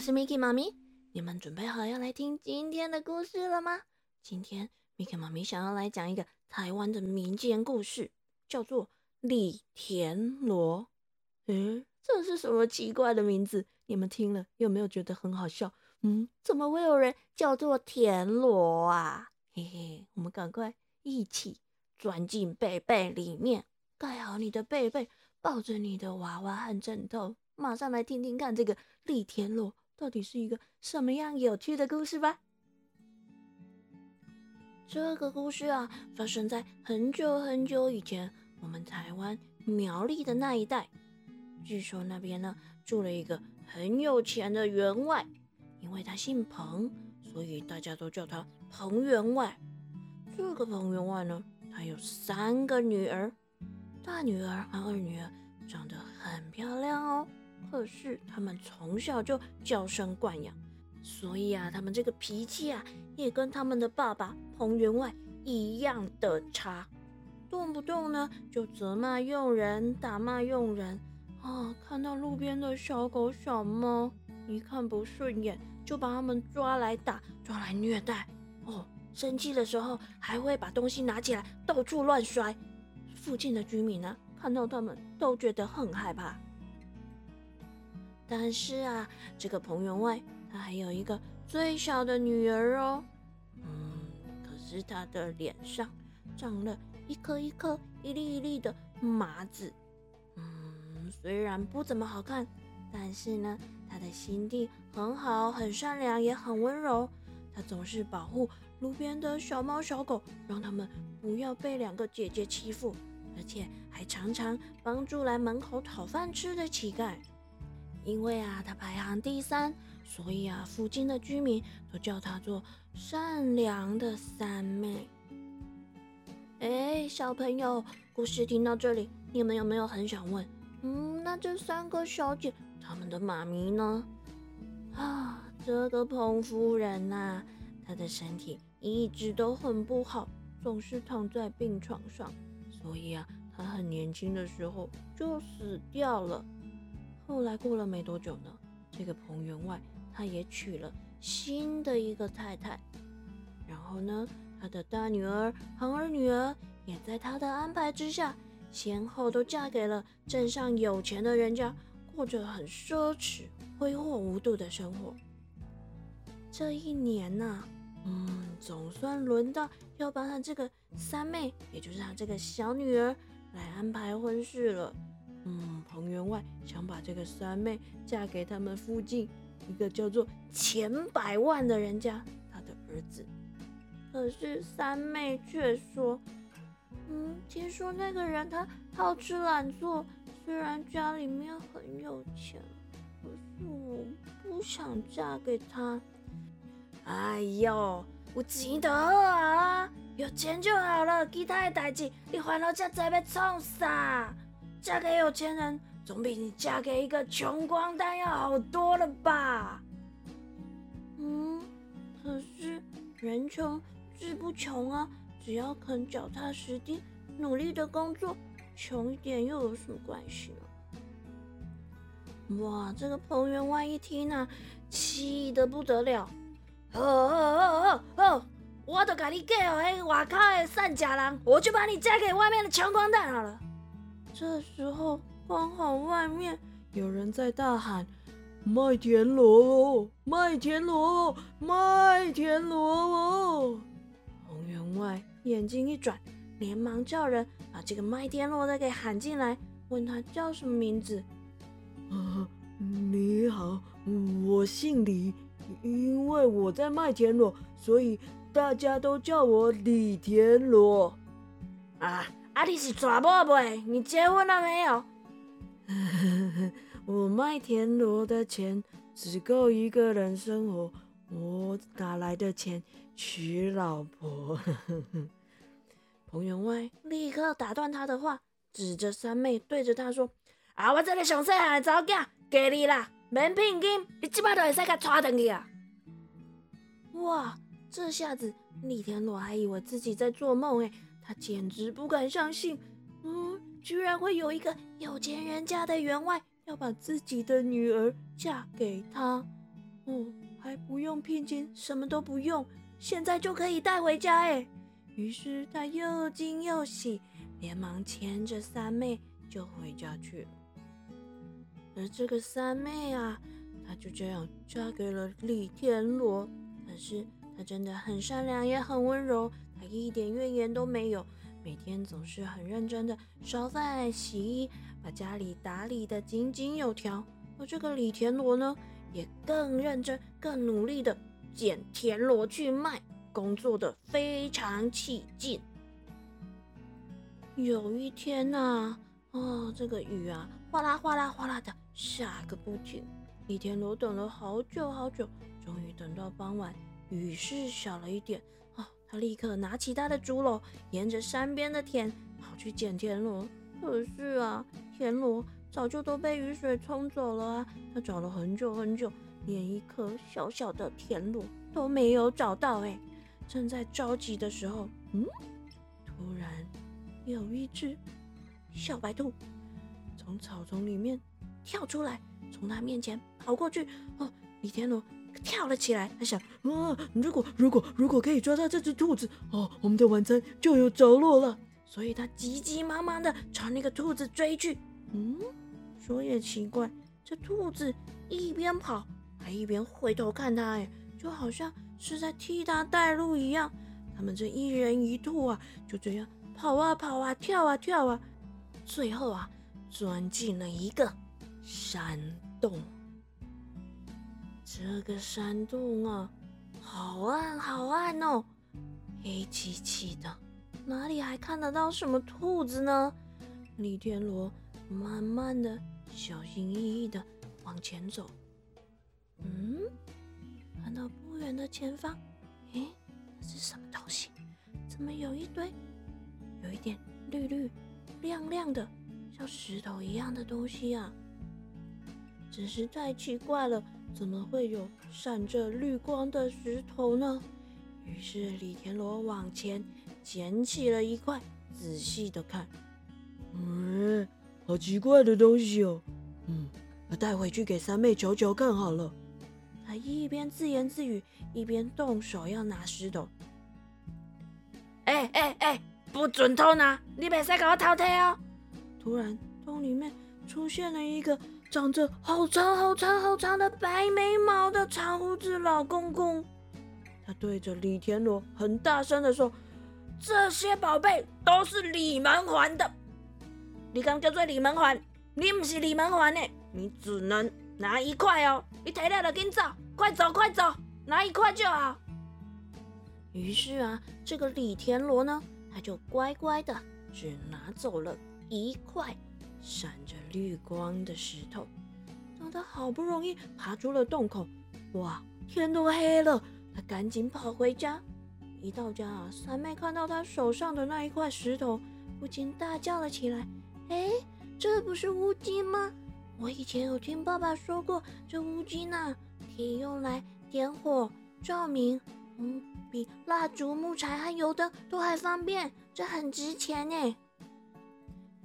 是 Miki 妈咪，你们准备好要来听今天的故事了吗？今天 Miki 妈咪想要来讲一个台湾的民间故事，叫做李田螺。嗯，这是什么奇怪的名字？你们听了有没有觉得很好笑？嗯，怎么会有人叫做田螺啊？嘿嘿，我们赶快一起钻进被被里面，盖好你的被被，抱着你的娃娃和枕头，马上来听听看这个李田螺到底是一个什么样有趣的故事吧。这个故事啊，发生在很久很久以前，我们台湾苗栗的那一带。据说那边呢住了一个很有钱的员外，因为他姓彭，所以大家都叫他彭员外。这个彭员外呢，他有三个女儿，大女儿和二女儿长得很漂亮哦。可是他们从小就娇生惯养，所以啊，他们这个脾气啊，也跟他们的爸爸彭员外一样的差，动不动呢就责骂佣人，打骂佣人。啊！看到路边的小狗、小猫，一看不顺眼，就把它们抓来打、抓来虐待。哦，生气的时候还会把东西拿起来到处乱摔。附近的居民呢，看到他们都觉得很害怕。但是啊，这个彭员外他还有一个最小的女儿哦。嗯，可是他的脸上长了一颗一颗、一粒一粒的麻子。嗯虽然不怎么好看，但是呢，他的心地很好，很善良，也很温柔。他总是保护路边的小猫小狗，让他们不要被两个姐姐欺负，而且还常常帮助来门口讨饭吃的乞丐。因为啊，他排行第三，所以啊，附近的居民都叫他做善良的三妹。哎，小朋友，故事听到这里，你们有没有很想问？嗯，那这三个小姐她们的妈咪呢？啊，这个彭夫人呐，她的身体一直都很不好，总是躺在病床上，所以啊，她很年轻的时候就死掉了。后来过了没多久呢，这个彭员外他也娶了新的一个太太，然后呢，他的大女儿和二女儿也在他的安排之下。先后都嫁给了镇上有钱的人家，过着很奢侈、挥霍无度的生活。这一年呢，嗯，总算轮到要帮他这个三妹，也就是他这个小女儿来安排婚事了。嗯，彭员外想把这个三妹嫁给他们附近一个叫做钱百万的人家，他的儿子。可是三妹却说。嗯，听说那个人他好吃懒做，虽然家里面很有钱，可是我不想嫁给他。哎呦，有钱得啊，有钱就好了，其他的代志你烦恼这在要创啥？嫁给有钱人总比你嫁给一个穷光蛋要好多了吧？嗯，可是人穷志不穷啊。只要肯脚踏实地、努力的工作，穷一点又有什么关系呢？哇，这个彭员外一听啊，气得不得了。哦哦哦哦哦，我都给你嫁哦，那外口的善家人，我就把你嫁给外面的穷光蛋好了。这时候刚好外面有人在大喊：“麦田螺，麦田螺，麦田螺！”彭员外。眼睛一转，连忙叫人把这个麦田螺的给喊进来，问他叫什么名字。啊，你好，我姓李，因为我在麦田螺，所以大家都叫我李田螺。啊，啊，你是抓某不？你结婚了没有？我卖田螺的钱只够一个人生活。我哪来的钱娶老婆？彭员外立刻打断他的话，指着三妹对着他说：“啊，我这个上细汉的查囝，给你啦，免聘金，你即摆就会使甲带回去啊！”哇，这下子李田螺还以为自己在做梦哎，他简直不敢相信，嗯，居然会有一个有钱人家的员外要把自己的女儿嫁给他。哦，还不用聘金，什么都不用，现在就可以带回家哎。于是他又惊又喜，连忙牵着三妹就回家去了。而这个三妹啊，她就这样嫁给了李天罗。可是她真的很善良，也很温柔，他一点怨言都没有，每天总是很认真的烧饭、洗衣，把家里打理的井井有条。而这个李田螺呢，也更认真、更努力的捡田螺去卖，工作的非常起劲。有一天呐，哦，这个雨啊，哗啦哗啦哗啦的下个不停。李田螺等了好久好久，终于等到傍晚，雨势小了一点。他立刻拿起他的竹篓，沿着山边的田跑去捡田螺。可是啊，田螺。早就都被雨水冲走了啊！他找了很久很久，连一颗小小的田螺都没有找到。哎，正在着急的时候，嗯，突然有一只小白兔从草丛里面跳出来，从他面前跑过去。哦，李田螺跳了起来，他想：啊，如果如果如果可以抓到这只兔子，哦，我们的晚餐就有着落了。所以他急急忙忙的朝那个兔子追去。嗯。说也奇怪，这兔子一边跑还一边回头看他，哎，就好像是在替他带路一样。他们这一人一兔啊，就这样跑啊跑啊，跳啊跳啊，最后啊，钻进了一个山洞。这个山洞啊，好暗好暗哦，黑漆漆的，哪里还看得到什么兔子呢？李天罗慢慢的。小心翼翼的往前走，嗯，看到不远的前方，诶，那是什么东西？怎么有一堆，有一点绿绿、亮亮的，像石头一样的东西啊？真是太奇怪了，怎么会有闪着绿光的石头呢？于是李田螺往前捡起了一块，仔细的看，嗯。好奇怪的东西哦，嗯，我带回去给三妹瞧瞧看好了。他一边自言自语，一边动手要拿石头。哎哎哎，不准偷拿！你别再给我偷听哦！突然，洞里面出现了一个长着好长好长好长的白眉毛的长胡子老公公。他对着李田螺很大声的说：“这些宝贝都是李门环的。”你刚叫做李门环，你不是李门环呢，你只能拿一块哦。你提了就紧走，快走快走，拿一块就好。于是啊，这个李田螺呢，他就乖乖的只拿走了一块闪着绿光的石头。等他好不容易爬出了洞口，哇，天都黑了，他赶紧跑回家。一到家啊，三妹看到他手上的那一块石头，不禁大叫了起来。哎，这不是乌金吗？我以前有听爸爸说过，这乌金呐，可以用来点火照明，嗯，比蜡烛、木材和油灯都还方便，这很值钱呢。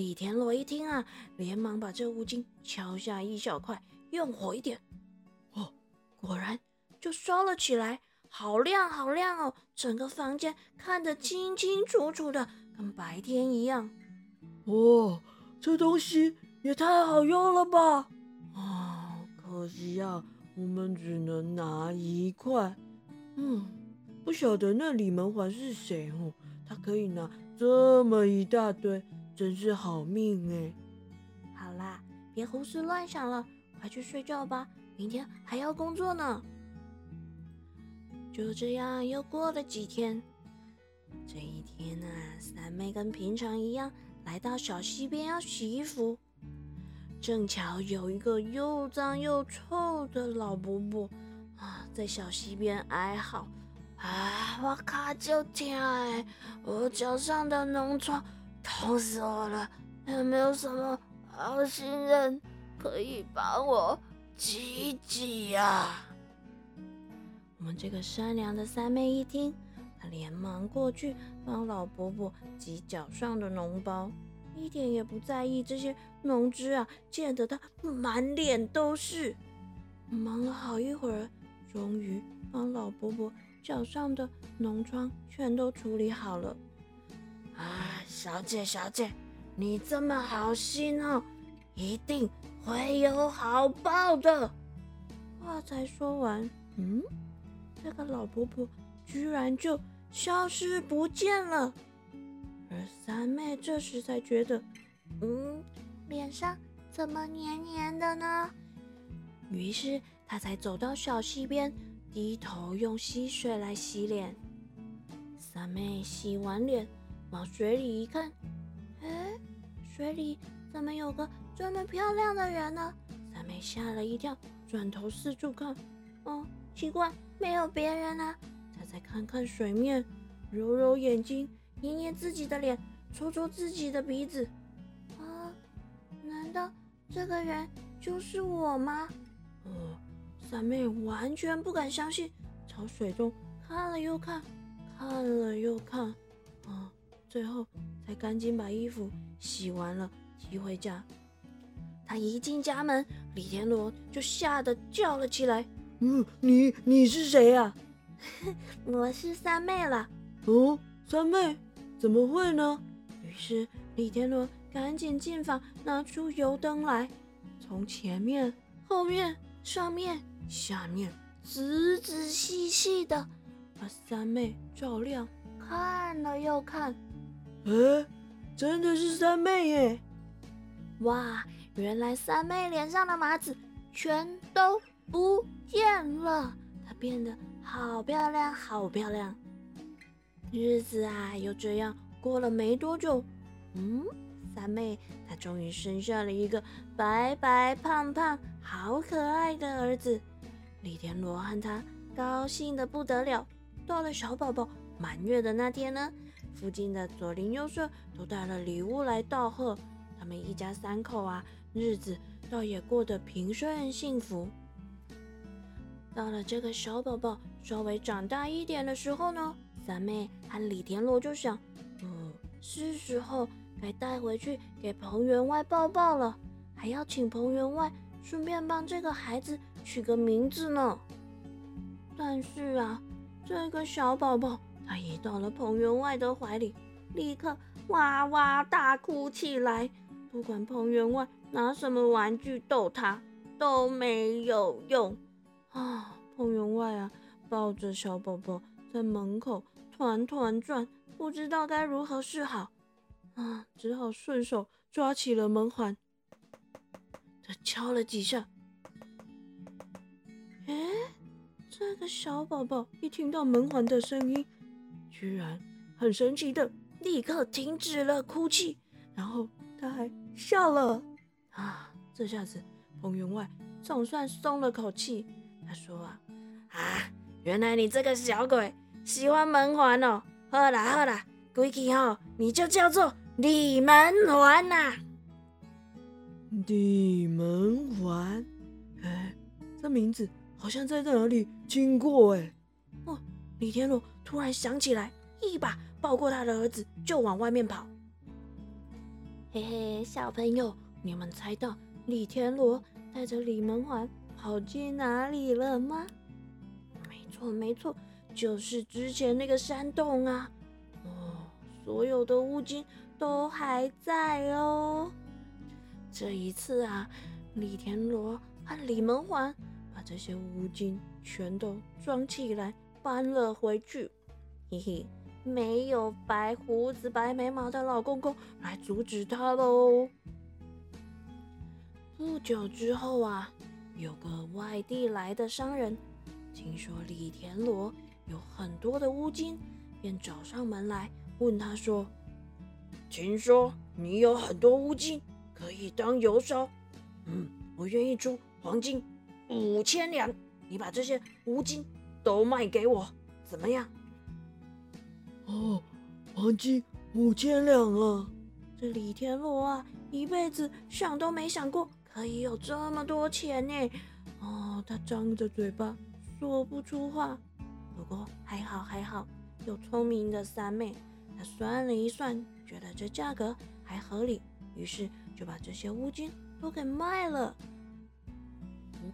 李田螺一听啊，连忙把这乌金敲下一小块，用火一点，哦，果然就烧了起来，好亮好亮哦，整个房间看得清清楚楚的，跟白天一样。哇，这东西也太好用了吧！啊，可惜啊，我们只能拿一块。嗯，不晓得那李门环是谁哦，他可以拿这么一大堆，真是好命哎！好啦，别胡思乱想了，快去睡觉吧，明天还要工作呢。就这样又过了几天，这一天呢，三妹跟平常一样。来到小溪边要洗衣服，正巧有一个又脏又臭的老伯伯啊，在小溪边哀嚎：“啊，我卡就痛哎，我脚上的脓疮痛死我了！有没有什么好心人可以帮我挤挤呀？”我们这个善良的三妹一听。她连忙过去帮老伯伯挤脚上的脓包，一点也不在意这些脓汁啊，溅得他满脸都是。忙了好一会儿，终于帮老伯伯脚上的脓疮全都处理好了。啊，小姐，小姐，你这么好心哦，一定会有好报的。话才说完，嗯，这个老婆婆居然就消失不见了。而三妹这时才觉得，嗯，脸上怎么黏黏的呢？于是她才走到小溪边，低头用溪水来洗脸。三妹洗完脸。往水里一看，哎，水里怎么有个这么漂亮的人呢？三妹吓了一跳，转头四处看，哦，奇怪，没有别人啊！再再看看水面，揉揉眼睛，捏捏自己的脸，搓搓自己的鼻子，啊，难道这个人就是我吗？哦，三妹完全不敢相信，朝水中看了又看，看了又看，啊！最后才赶紧把衣服洗完了，提回家。他一进家门，李天罗就吓得叫了起来：“嗯，你你是谁呀？”“ 我是三妹了。”“哦，三妹，怎么会呢？”于是李天罗赶紧进房，拿出油灯来，从前面、后面、上面、下面，仔仔细细的把三妹照亮，看了又看。哎，真的是三妹耶！哇，原来三妹脸上的麻子全都不见了，她变得好漂亮，好漂亮。日子啊，又这样过了没多久，嗯，三妹她终于生下了一个白白胖胖、好可爱的儿子。李天罗和他高兴的不得了。到了小宝宝满月的那天呢？附近的左邻右舍都带了礼物来道贺，他们一家三口啊，日子倒也过得平顺幸福。到了这个小宝宝稍微长大一点的时候呢，三妹和李田螺就想，嗯，是时候该带回去给彭员外抱抱了，还要请彭员外顺便帮这个孩子取个名字呢。但是啊，这个小宝宝。他一到了彭员外的怀里，立刻哇哇大哭起来。不管彭员外拿什么玩具逗他，都没有用啊！彭员外啊，抱着小宝宝在门口团团转，不知道该如何是好啊，只好顺手抓起了门环，他敲了几下。哎，这个小宝宝一听到门环的声音。居然很神奇的，立刻停止了哭泣，然后他还笑了啊！这下子彭员外总算松了口气。他说啊啊，原来你这个小鬼喜欢门环哦！好啦好啦，鬼气哦，你就叫做李门环呐！李门环，哎，这名字好像在哪里听过哎。哦，李天罗。突然想起来，一把抱过他的儿子，就往外面跑。嘿嘿，小朋友，你们猜到李天罗带着李门环跑进哪里了吗？没错，没错，就是之前那个山洞啊！哦，所有的乌金都还在哦。这一次啊，李天罗和李门环把这些乌金全都装起来，搬了回去。嘿嘿，没有白胡子、白眉毛的老公公来阻止他喽。不久之后啊，有个外地来的商人，听说李田螺有很多的乌金，便找上门来问他说：“听说你有很多乌金，可以当油烧。嗯，我愿意出黄金五千两，你把这些乌金都卖给我，怎么样？”哦，黄金五千两啊！这李天罗啊，一辈子想都没想过可以有这么多钱呢。哦，他张着嘴巴说不出话。不过还好还好，有聪明的三妹，她算了一算，觉得这价格还合理，于是就把这些乌金都给卖了。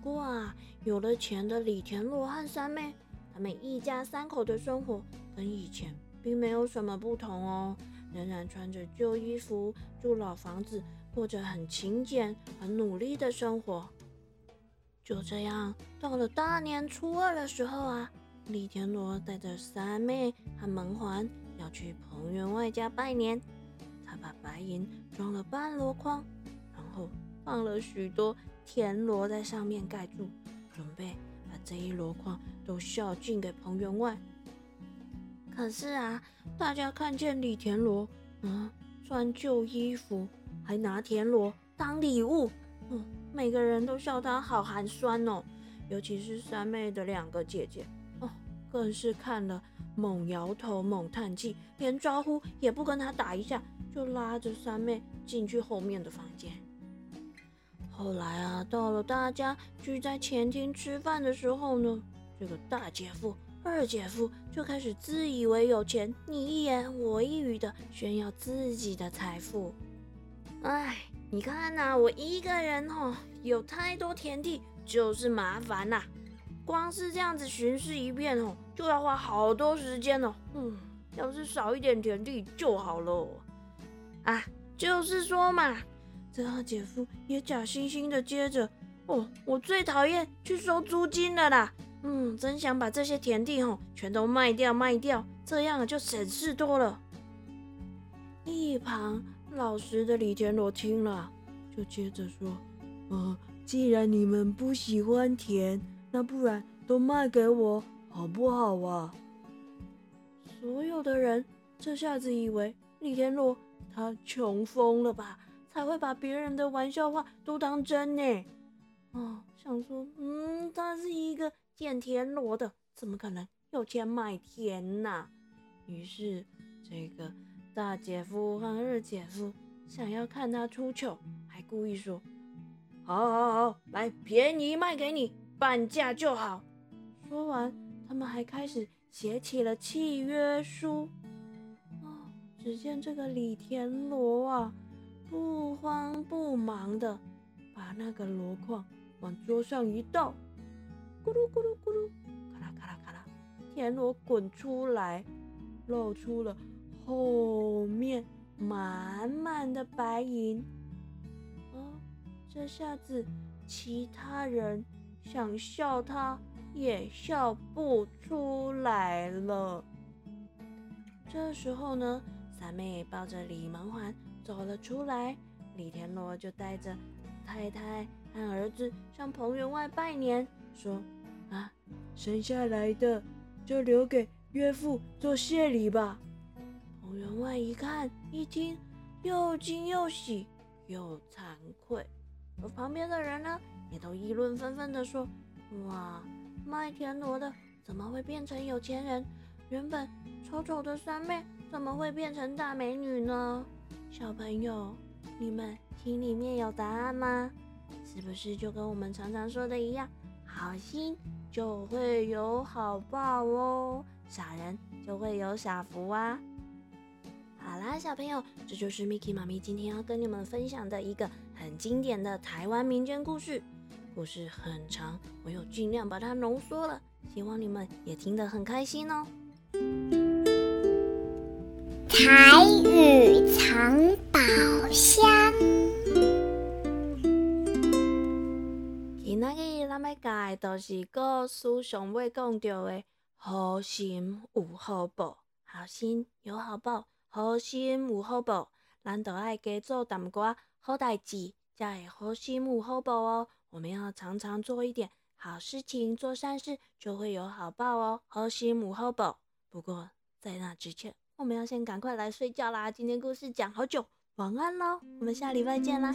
不过啊，有了钱的李田螺和三妹，他们一家三口的生活跟以前并没有什么不同哦，仍然穿着旧衣服，住老房子，过着很勤俭、很努力的生活。就这样，到了大年初二的时候啊，李田螺带着三妹和门环要去彭员外家拜年。他把白银装了半箩筐，然后放了许多。田螺在上面盖住，准备把这一箩筐都孝敬给彭员外。可是啊，大家看见李田螺，嗯，穿旧衣服，还拿田螺当礼物，嗯，每个人都笑他好寒酸哦。尤其是三妹的两个姐姐，哦，更是看了猛摇头、猛叹气，连招呼也不跟他打一下，就拉着三妹进去后面的房间。后来啊，到了大家聚在前厅吃饭的时候呢，这个大姐夫、二姐夫就开始自以为有钱，你一言我一语的炫耀自己的财富。哎，你看呐，我一个人哦，有太多田地，就是麻烦呐。光是这样子巡视一遍哦，就要花好多时间哦。嗯，要是少一点田地就好了。啊，就是说嘛。这二姐夫也假惺惺的接着，哦，我最讨厌去收租金了啦。嗯，真想把这些田地吼全都卖掉卖掉，这样就省事多了。一旁老实的李田螺听了，就接着说：“呃，既然你们不喜欢田，那不然都卖给我好不好啊？”所有的人这下子以为李田螺他穷疯了吧？才会把别人的玩笑话都当真呢？哦，想说，嗯，他是一个捡田螺的，怎么可能有钱买田呐？于是，这个大姐夫和二姐夫想要看他出糗，还故意说：“好，好，好，来，便宜卖给你，半价就好。”说完，他们还开始写起了契约书。哦，只见这个李田螺啊。不慌不忙的把那个箩筐往桌上一倒，咕噜咕噜咕噜，咔啦咔啦咔啦，田螺滚出来，露出了后面满满的白银。哦，这下子其他人想笑他也笑不出来了。这时候呢，三妹抱着李门环。走了出来，李田螺就带着太太和儿子向彭员外拜年，说：“啊，生下来的就留给岳父做谢礼吧。”彭员外一看一听，又惊又喜又惭愧，而旁边的人呢，也都议论纷纷的说：“哇，卖田螺的怎么会变成有钱人？原本丑丑的三妹怎么会变成大美女呢？”小朋友，你们心里面有答案吗？是不是就跟我们常常说的一样，好心就会有好报哦，傻人就会有傻福啊？好啦，小朋友，这就是 Miki 妈咪今天要跟你们分享的一个很经典的台湾民间故事。故事很长，我有尽量把它浓缩了，希望你们也听得很开心哦。台语藏宝箱。今仔日咱要教的都是故事上尾讲到的好心有好报，好心有好报，好心有好报，咱都爱加做淡薄好代志，才会好心有好报哦。我们要常常做一点好事情，做善事就会有好报哦。好心有好报。不过在那之前。我们要先赶快来睡觉啦！今天故事讲好久，晚安喽，我们下礼拜见啦。